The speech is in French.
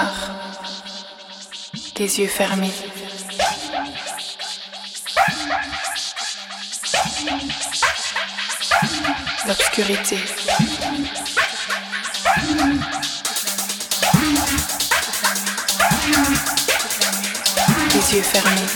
Noir, les yeux fermés. L'obscurité. Les yeux fermés.